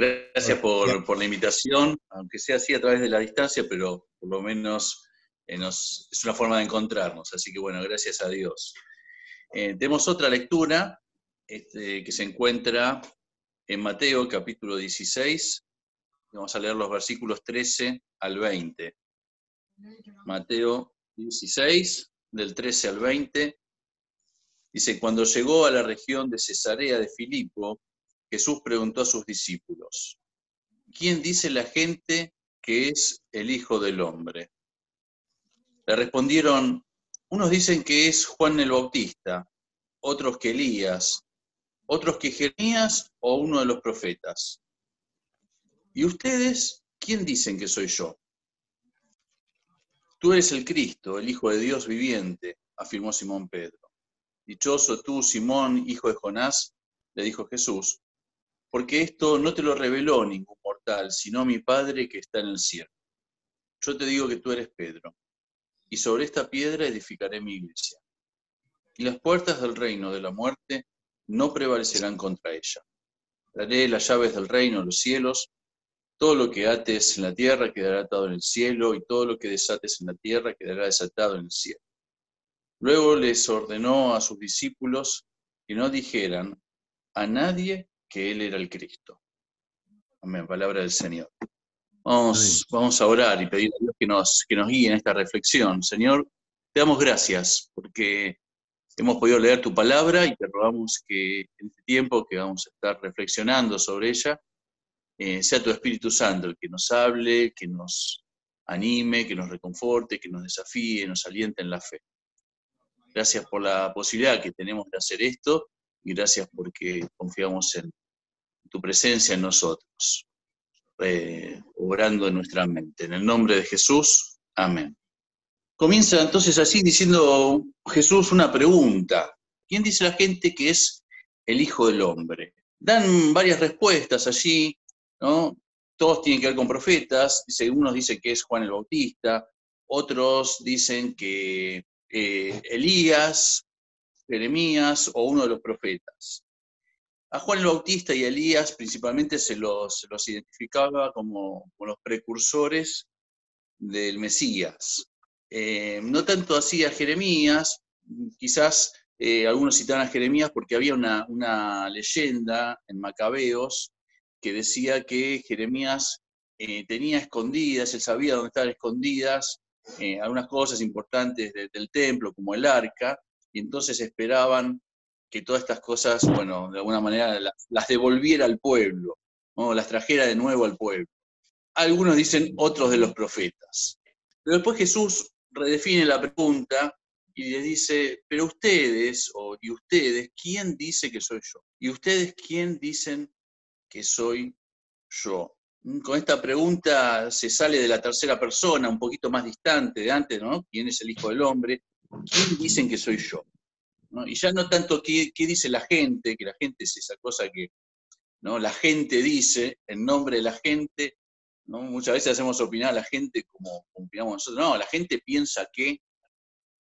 Gracias por, la invitación, aunque sea así a través de la distancia, pero por lo menos eh, es una forma de encontrarnos. Así que bueno, gracias a Dios. Eh, tenemos otra lectura este, que se encuentra en Mateo capítulo 16. Vamos a leer los versículos 13 al 20. Mateo 16, del 13 al 20. Dice, cuando llegó a la región de Cesarea de Filipo, Jesús preguntó a sus discípulos, ¿quién dice la gente que es el Hijo del Hombre? Le respondieron, unos dicen que es Juan el Bautista, otros que Elías, otros que Jeremías o uno de los profetas. ¿Y ustedes quién dicen que soy yo? Tú eres el Cristo, el Hijo de Dios viviente, afirmó Simón Pedro. Dichoso tú, Simón, hijo de Jonás, le dijo Jesús, porque esto no te lo reveló ningún mortal, sino mi Padre que está en el cielo. Yo te digo que tú eres Pedro, y sobre esta piedra edificaré mi iglesia. Y las puertas del reino de la muerte no prevalecerán contra ella. Daré las llaves del reino a los cielos, todo lo que ates en la tierra quedará atado en el cielo, y todo lo que desates en la tierra quedará desatado en el cielo. Luego les ordenó a sus discípulos que no dijeran a nadie que Él era el Cristo. Amén, palabra del Señor. Vamos, vamos a orar y pedir a Dios que nos, que nos guíe en esta reflexión. Señor, te damos gracias porque hemos podido leer tu palabra y te rogamos que en este tiempo que vamos a estar reflexionando sobre ella, eh, sea tu Espíritu Santo el que nos hable, que nos anime, que nos reconforte, que nos desafíe, nos aliente en la fe. Gracias por la posibilidad que tenemos de hacer esto y gracias porque confiamos en, tu presencia en nosotros, eh, obrando en nuestra mente. En el nombre de Jesús, amén. Comienza entonces así diciendo Jesús una pregunta. ¿Quién dice la gente que es el Hijo del Hombre? Dan varias respuestas allí, ¿no? Todos tienen que ver con profetas. Dice, unos dicen que es Juan el Bautista, otros dicen que eh, Elías, Jeremías o uno de los profetas. A Juan el Bautista y a Elías principalmente se los, los identificaba como, los precursores del Mesías. Eh, no tanto así a Jeremías, quizás eh, algunos citaban a Jeremías porque había una, leyenda en Macabeos que decía que Jeremías eh, tenía escondidas, él sabía dónde estaban escondidas algunas cosas importantes del templo, como el arca, y entonces esperaban que todas estas cosas, bueno, de alguna manera las, devolviera al pueblo, ¿no? las trajera de nuevo al pueblo. Algunos dicen otros de los profetas. Pero después Jesús redefine la pregunta y le dice, pero ustedes, o y ustedes, ¿quién dice que soy yo? ¿Y ustedes quién dicen que soy yo? Mm, con esta pregunta se sale de la tercera persona, un poquito más distante de antes, ¿no? ¿Quién es el Hijo del Hombre? ¿Quién dicen que soy yo? Y ya no tanto qué, dice la gente, que la gente es esa cosa que ¿no? la gente dice, en nombre de la gente, muchas veces hacemos opinar a la gente como, opinamos nosotros, no, la gente piensa que,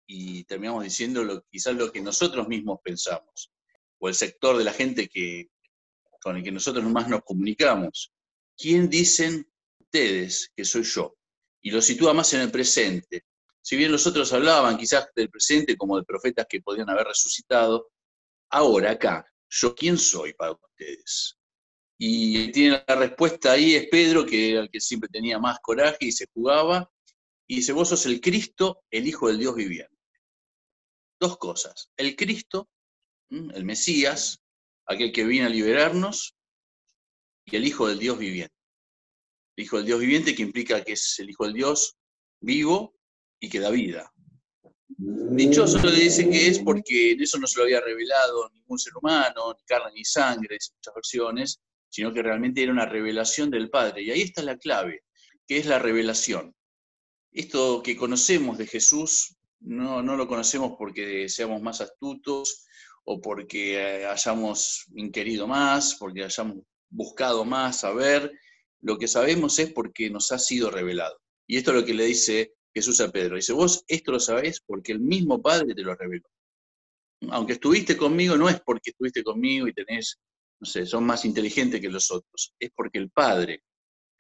y terminamos diciendo lo, quizás lo que nosotros mismos pensamos, o el sector de la gente que, con el que nosotros más nos comunicamos. ¿Quién dicen ustedes que soy yo? Y lo sitúa más en el presente, si bien los otros hablaban quizás del presente como de profetas que podían haber resucitado, ahora acá, ¿yo quién soy para ustedes? Y tiene la respuesta ahí, es Pedro, que era el que siempre tenía más coraje y se jugaba, y dice, vos sos el Cristo, el Hijo del Dios viviente. Dos cosas, el Cristo, el Mesías, aquel que viene a liberarnos, y el Hijo del Dios viviente. El Hijo del Dios viviente que implica que es el Hijo del Dios vivo y que da vida. Dichoso le dice que es porque en eso no se lo había revelado ningún ser humano, ni carne ni sangre, muchas versiones, sino que realmente era una revelación del Padre. Y ahí está la clave, que es la revelación. Esto que conocemos de Jesús no, no lo conocemos porque seamos más astutos o porque hayamos inquirido más, porque hayamos buscado más saber. Lo que sabemos es porque nos ha sido revelado. Y esto es lo que le dice Jesús a Pedro. Dice, vos esto lo sabés porque el mismo Padre te lo reveló. Aunque estuviste conmigo, no es porque estuviste conmigo y tenés no sé, son más inteligentes que los otros. Es porque el Padre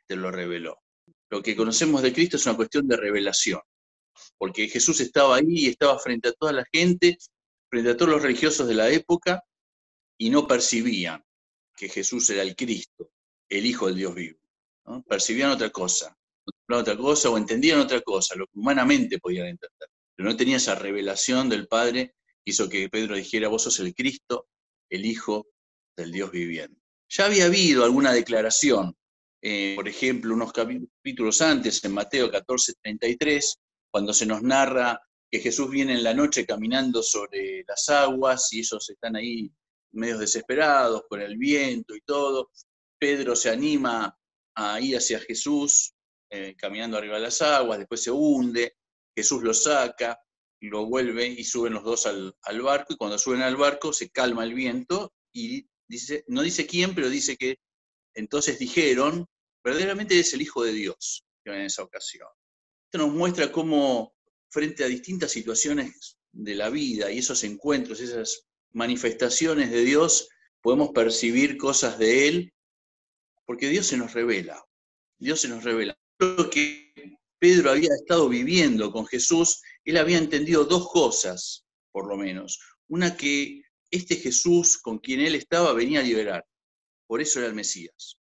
te lo reveló. Lo que conocemos de Cristo es una cuestión de revelación, porque Jesús estaba ahí y estaba frente a toda la gente, frente a todos los religiosos de la época, y no percibían que Jesús era el Cristo, el Hijo del Dios vivo. Percibían otra cosa, otra cosa o entendían otra cosa, lo que humanamente podían entender. Pero no tenía esa revelación del Padre que hizo que Pedro dijera, vos sos el Cristo, el Hijo del Dios viviente. Ya había habido alguna declaración, eh, por ejemplo, unos capítulos antes, en Mateo 14, 33, cuando se nos narra que Jesús viene en la noche caminando sobre las aguas y ellos están ahí medio desesperados con el viento y todo. Pedro se anima a ir hacia Jesús eh, caminando arriba de las aguas, después se hunde, Jesús lo saca, lo vuelve y suben los dos al, barco y cuando suben al barco se calma el viento y dice, no dice quién, pero dice que entonces dijeron, verdaderamente es el Hijo de Dios que en esa ocasión. Esto nos muestra cómo frente a distintas situaciones de la vida y esos encuentros, esas manifestaciones de Dios, podemos percibir cosas de Él, porque Dios se nos revela, Dios se nos revela. Que Pedro había estado viviendo con Jesús, él había entendido dos cosas, por lo menos. Una que este Jesús con quien él estaba venía a liberar, por eso era el Mesías.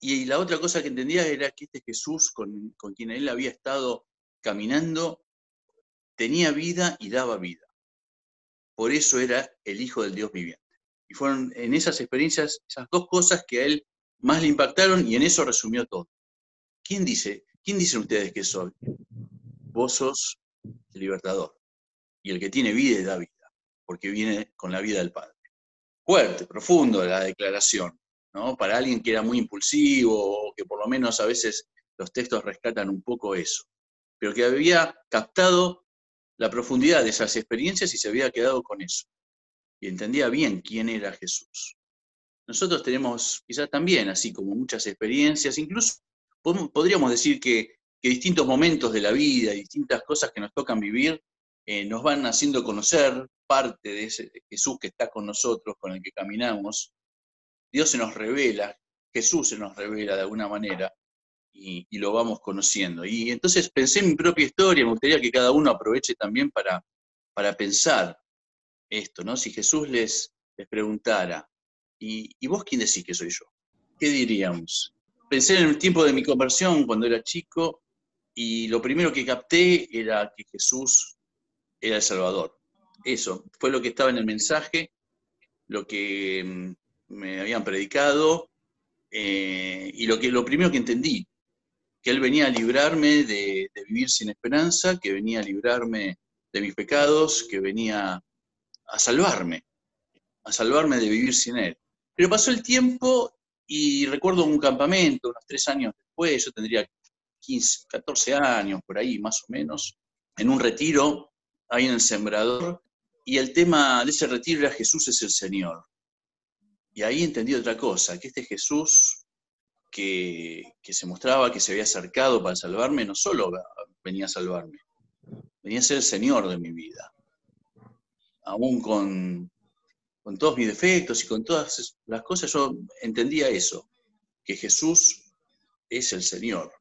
Y la otra cosa que entendía era que este Jesús con, con quien él había estado caminando tenía vida y daba vida. Por eso era el Hijo del Dios viviente. Y fueron en esas experiencias esas dos cosas que a él más le impactaron y en eso resumió todo. ¿Quién dice? ¿Quién dicen ustedes que soy? Vos sos el libertador. Y el que tiene vida da vida, porque viene con la vida del Padre. Fuerte, profundo la declaración, ¿no? Para alguien que era muy impulsivo, o que por lo menos a veces los textos rescatan un poco eso, pero que había captado la profundidad de esas experiencias y se había quedado con eso. Y entendía bien quién era Jesús. Nosotros tenemos quizás también, así como muchas experiencias, incluso podríamos decir que, distintos momentos de la vida, distintas cosas que nos tocan vivir, eh, nos van haciendo conocer parte de ese Jesús que está con nosotros, con el que caminamos. Dios se nos revela, Jesús se nos revela de alguna manera, y, lo vamos conociendo. Y entonces pensé en mi propia historia, me gustaría que cada uno aproveche también para, para pensar esto, ¿no? Si Jesús les, les preguntara, ¿y, ¿y vos quién decís que soy yo? ¿Qué diríamos? Pensé en el tiempo de mi conversión cuando era chico y lo primero que capté era que Jesús era el Salvador. Eso fue lo que estaba en el mensaje, lo que mm, me habían predicado eh, y lo, que, lo primero que entendí que Él venía a librarme de, vivir sin esperanza, que venía a librarme de mis pecados, que venía a salvarme, a salvarme de vivir sin Él. Pero pasó el tiempo y recuerdo un campamento, unos tres años después, yo tendría 15, 14 años por ahí más o menos, en un retiro ahí en el Sembrador, y el tema de ese retiro era Jesús es el Señor. Y ahí entendí otra cosa, que este Jesús que, se mostraba que se había acercado para salvarme, no solo venía a salvarme, venía a ser el Señor de mi vida. Aún con, con todos mis defectos y con todas las cosas, yo entendía eso, que Jesús es el Señor.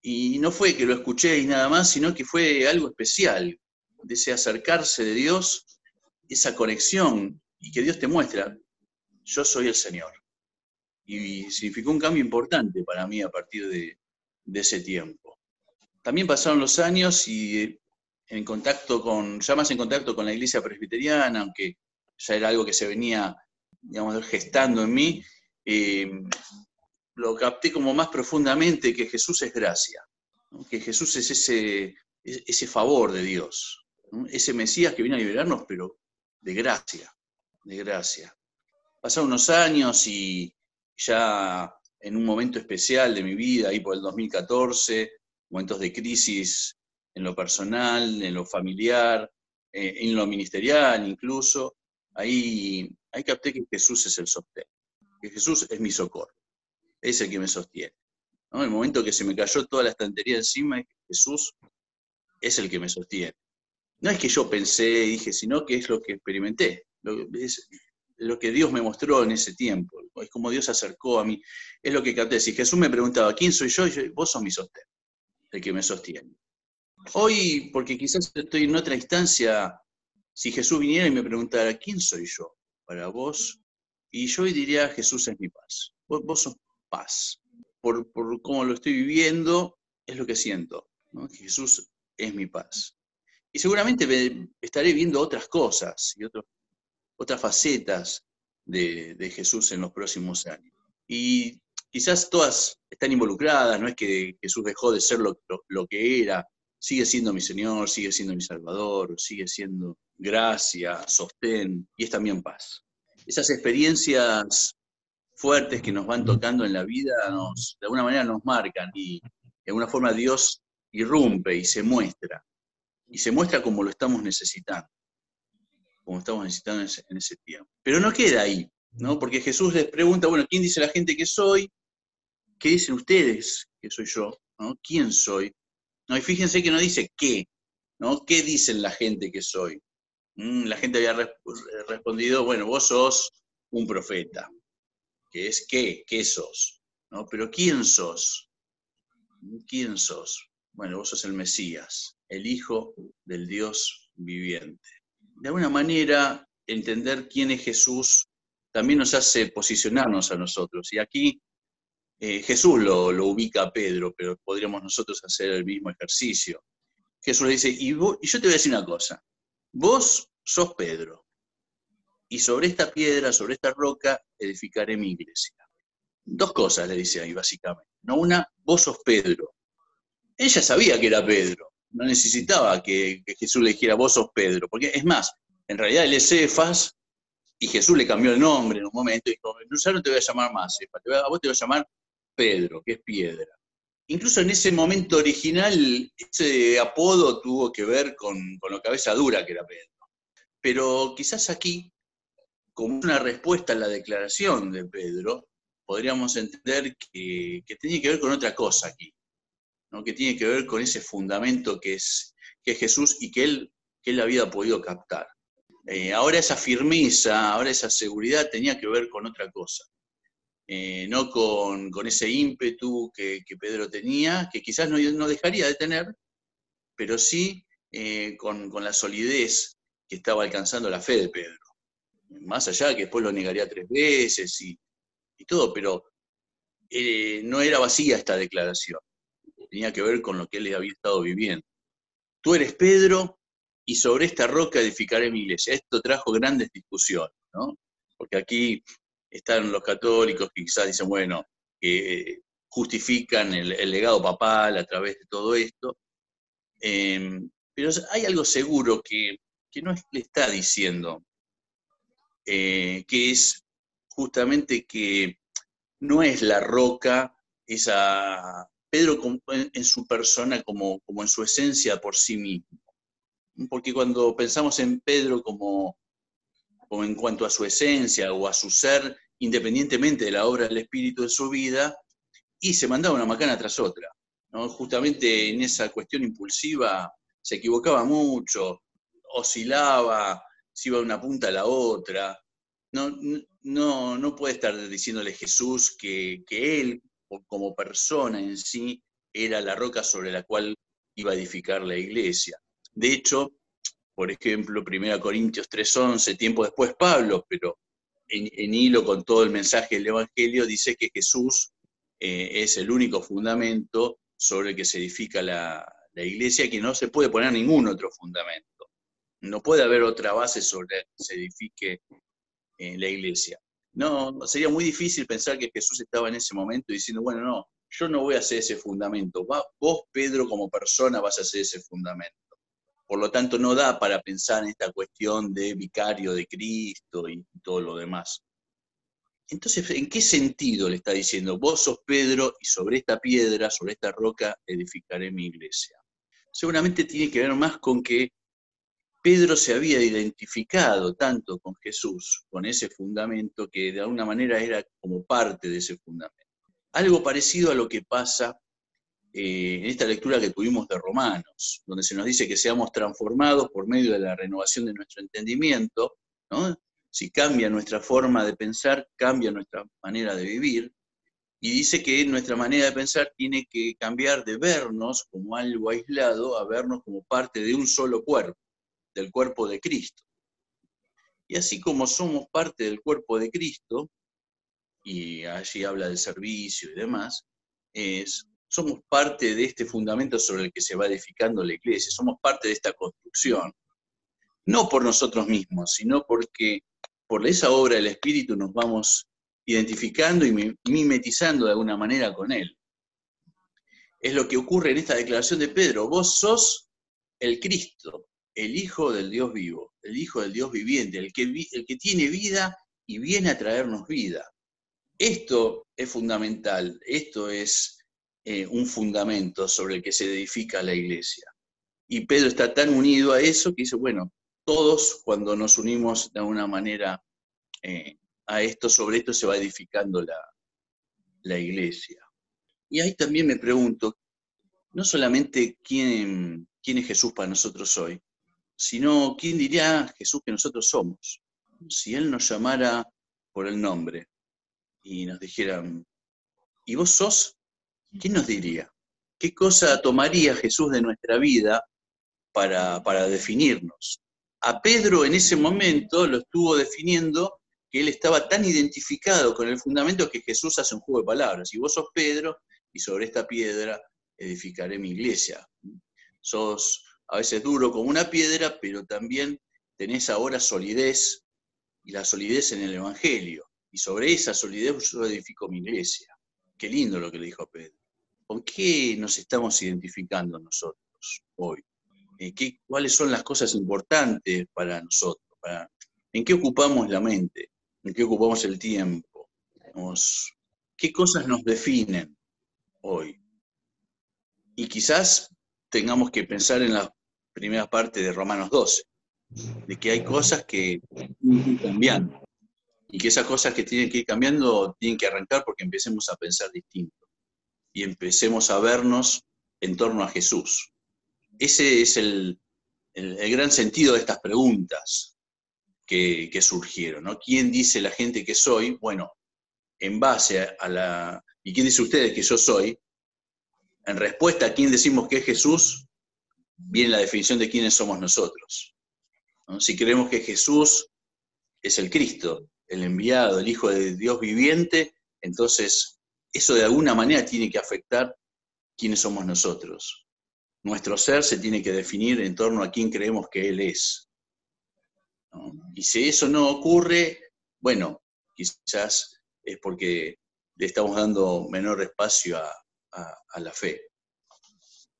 Y no fue que lo escuché y nada más, sino que fue algo especial, de ese acercarse de Dios, esa conexión, y que Dios te muestra, yo soy el Señor y significó un cambio importante para mí a partir de, ese tiempo. También pasaron los años y en contacto con, ya más en contacto con la iglesia presbiteriana, aunque ya era algo que se venía, digamos, gestando en mí, eh, lo capté como más profundamente que Jesús es gracia, que Jesús es ese, ese favor de Dios, ese Mesías que viene a liberarnos, pero de gracia, de gracia. Pasaron unos años y, ya en un momento especial de mi vida, ahí por el 2014, momentos de crisis en lo personal, en lo familiar, eh, en lo ministerial incluso, ahí, ahí capté que Jesús es el sostén, que Jesús es mi socorro, es el que me sostiene. En el momento que se me cayó toda la estantería encima, Jesús es el que me sostiene. No es que yo pensé y dije, sino que es lo que experimenté. lo que Dios me mostró en ese tiempo, es como Dios se acercó a mí, es lo que capté. Si Jesús me preguntaba, ¿quién soy yo? vos sos mi sostén, el que me sostiene. Hoy, porque quizás estoy en otra instancia, si Jesús viniera y me preguntara, ¿quién soy yo para vos? Y yo diría, Jesús es mi paz. Vos, sos paz. Por, por, cómo lo estoy viviendo, es lo que siento. Jesús es mi paz. Y seguramente estaré viendo otras cosas y otras facetas de, de Jesús en los próximos años. Y quizás todas están involucradas, no es que Jesús dejó de ser lo, lo, que era, sigue siendo mi Señor, sigue siendo mi Salvador, sigue siendo gracia, sostén y es también paz. Esas experiencias fuertes que nos van tocando en la vida nos, de alguna manera nos marcan y de alguna forma Dios irrumpe y se muestra. Y se muestra como lo estamos necesitando, como estamos necesitando en ese, tiempo. Pero no queda ahí, ¿no? Porque Jesús les pregunta, bueno, ¿quién dice la gente que soy? ¿Qué dicen ustedes que soy yo? ¿no? ¿Quién soy? No, y fíjense que no dice qué, ¿no? ¿Qué dicen la gente que soy? Mm, la gente había respondido, bueno, vos sos un profeta, que es qué, qué sos, ¿no? Pero ¿quién sos? ¿Quién sos? Bueno, vos sos el Mesías, el Hijo del Dios viviente. De alguna manera, entender quién es Jesús también nos hace posicionarnos a nosotros. Y aquí eh, Jesús lo, ubica a Pedro, pero podríamos nosotros hacer el mismo ejercicio. Jesús le dice, y, yo te voy a decir una cosa, vos sos Pedro, y sobre esta piedra, sobre esta roca, edificaré mi iglesia. Dos cosas le dice ahí, básicamente. No una, vos sos Pedro, ella sabía que era Pedro, no necesitaba que, Jesús le dijera, vos sos Pedro, porque es más, en realidad él es Cefas y Jesús le cambió el nombre en un momento y dijo, ya no te voy a llamar más a vos te voy a llamar Pedro, que es piedra. Incluso en ese momento original, ese apodo tuvo que ver con, con la cabeza dura que era Pedro. Pero quizás aquí, como una respuesta a la declaración de Pedro, podríamos entender que, que tenía que ver con otra cosa aquí que tiene que ver con ese fundamento que es, que Jesús y que él, que él había podido captar. Eh, ahora esa firmeza, ahora esa seguridad tenía que ver con otra cosa, eh, no con, ese ímpetu que, Pedro tenía, que quizás no, no, dejaría de tener, pero sí eh, con, la solidez que estaba alcanzando la fe de Pedro. Más allá que después lo negaría tres veces y, y todo, pero no era vacía esta declaración tenía que ver con lo que él había estado viviendo. Tú eres Pedro y sobre esta roca edificaré mi iglesia. Esto trajo grandes discusiones, ¿no? Porque aquí están los católicos que quizás dicen, bueno, que justifican el, legado papal a través de todo esto. Em, pero hay algo seguro que, no le está diciendo, eh, que es justamente que no es la roca esa Pedro en su persona como, como en su esencia por sí mismo. Porque cuando pensamos en Pedro como, como en cuanto a su esencia o a su ser, independientemente de la obra del Espíritu de su vida, y se mandaba una macana tras otra. Justamente en esa cuestión impulsiva se equivocaba mucho, oscilaba, se iba de una punta a la otra. No, no, no puede estar diciéndole Jesús que, que él como persona en sí era la roca sobre la cual iba a edificar la iglesia. De hecho, por ejemplo, 1 Corintios 3:11, tiempo después Pablo, pero en, hilo con todo el mensaje del Evangelio, dice que Jesús eh, es el único fundamento sobre el que se edifica la, iglesia que no se puede poner ningún otro fundamento. No puede haber otra base sobre la que se edifique eh, la iglesia. No, sería muy difícil pensar que Jesús estaba en ese momento diciendo, bueno, no, yo no voy a hacer ese fundamento. vos, Pedro, como persona, vas a hacer ese fundamento. Por lo tanto, no da para pensar en esta cuestión de vicario de Cristo y todo lo demás. Entonces, ¿en qué sentido le está diciendo, vos sos Pedro y sobre esta piedra, sobre esta roca, edificaré mi iglesia? Seguramente tiene que ver más con que Pedro se había identificado tanto con Jesús, con ese fundamento, que de alguna manera era como parte de ese fundamento. Algo parecido a lo que pasa en esta lectura que tuvimos de Romanos, donde se nos dice que seamos transformados por medio de la renovación de nuestro entendimiento, Si cambia nuestra forma de pensar, cambia nuestra manera de vivir. Y dice que nuestra manera de pensar tiene que cambiar de vernos como algo aislado a vernos como parte de un solo cuerpo, del cuerpo de Cristo. Y así como somos parte del cuerpo de Cristo, y allí habla del servicio y demás, es, somos parte de este fundamento sobre el que se va edificando la iglesia, somos parte de esta construcción. No por nosotros mismos, sino porque por esa obra del Espíritu nos vamos identificando y mimetizando de alguna manera con Él. Es lo que ocurre en esta declaración de Pedro. Vos sos el Cristo, el Hijo del Dios vivo, el Hijo del Dios viviente, el que, el que tiene vida y viene a traernos vida. Esto es fundamental, esto es eh, un fundamento sobre el que se edifica la iglesia. Y Pedro está tan unido a eso que dice, bueno, todos cuando nos unimos de alguna manera eh, a esto, sobre esto se va edificando la, la iglesia. Y ahí también me pregunto, no solamente quién, quién es Jesús para nosotros hoy, sino quién diría Jesús que nosotros somos. Si Él nos llamara por el nombre y nos dijera, ¿y vos sos? ¿Quién nos diría? ¿Qué cosa tomaría Jesús de nuestra vida para, para definirnos? A Pedro en ese momento lo estuvo definiendo que él estaba tan identificado con el fundamento que Jesús hace un juego de palabras. Y vos sos Pedro, y sobre esta piedra edificaré mi iglesia. Sos a veces duro como una piedra, pero también tenés ahora solidez, y la solidez en el Evangelio. Y sobre esa solidez yo edifico mi iglesia. Qué lindo lo que le dijo Pedro. ¿Con qué nos estamos identificando nosotros hoy? ¿Qué, ¿Cuáles son las cosas importantes para nosotros? ¿En qué ocupamos la mente? ¿En qué ocupamos el tiempo? ¿Qué cosas nos definen hoy? Y quizás tengamos que pensar en la primera parte de Romanos 12, de que hay cosas que cambiando y que esas cosas que tienen que ir cambiando tienen que arrancar porque empecemos a pensar distinto y empecemos a vernos en torno a Jesús. Ese es el, gran sentido de estas preguntas que, que, surgieron. ¿no? ¿Quién dice la gente que soy? Bueno, en base a la... ¿Y quién dice ustedes que yo soy? En respuesta a quién decimos que es Jesús, viene la definición de quiénes somos nosotros. Si creemos que Jesús es el Cristo, el enviado, el Hijo de Dios viviente, entonces eso de alguna manera tiene que afectar quiénes somos nosotros. Nuestro ser se tiene que definir en torno a quién creemos que Él es. Y si eso no ocurre, bueno, quizás es porque le estamos dando menor espacio a la fe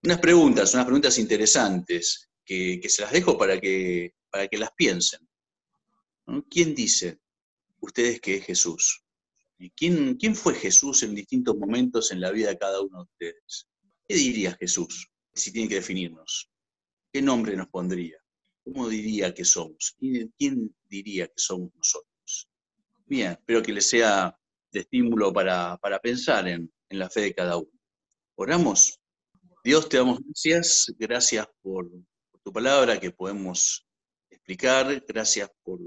unas preguntas, unas preguntas interesantes que, se las dejo para que, para que las piensen. ¿Quién dice ustedes que es Jesús? ¿Quién, ¿Quién fue Jesús en distintos momentos en la vida de cada uno de ustedes? ¿Qué diría Jesús si tiene que definirnos? ¿Qué nombre nos pondría? ¿Cómo diría que somos? ¿Quién, diría que somos nosotros? Bien, espero que les sea de estímulo para, pensar en, la fe de cada uno. Oramos. Dios, te damos gracias, gracias por, tu palabra que podemos explicar, gracias por,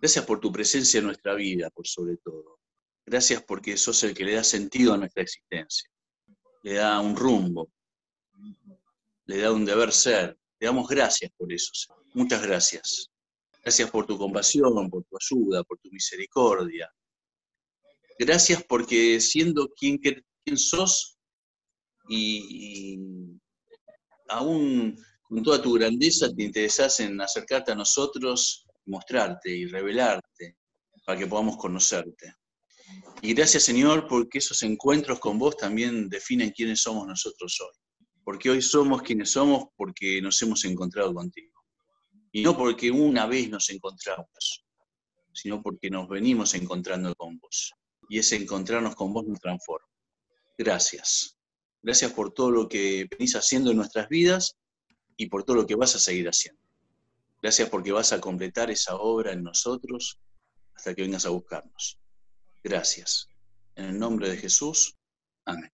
gracias por tu presencia en nuestra vida, por sobre todo. Gracias porque sos el que le da sentido a nuestra existencia, le da un rumbo, le da un deber ser. Te damos gracias por eso. Muchas gracias. Gracias por tu compasión, por tu ayuda, por tu misericordia. Gracias porque siendo quien, quien sos, y, aún con toda tu grandeza te interesas en acercarte a nosotros, mostrarte y revelarte para que podamos conocerte. Y gracias Señor porque esos encuentros con vos también definen quiénes somos nosotros hoy. Porque hoy somos quienes somos porque nos hemos encontrado contigo. Y no porque una vez nos encontramos, sino porque nos venimos encontrando con vos. Y ese encontrarnos con vos nos transforma. Gracias. Gracias por todo lo que venís haciendo en nuestras vidas y por todo lo que vas a seguir haciendo. Gracias porque vas a completar esa obra en nosotros hasta que vengas a buscarnos. Gracias. En el nombre de Jesús. Amén.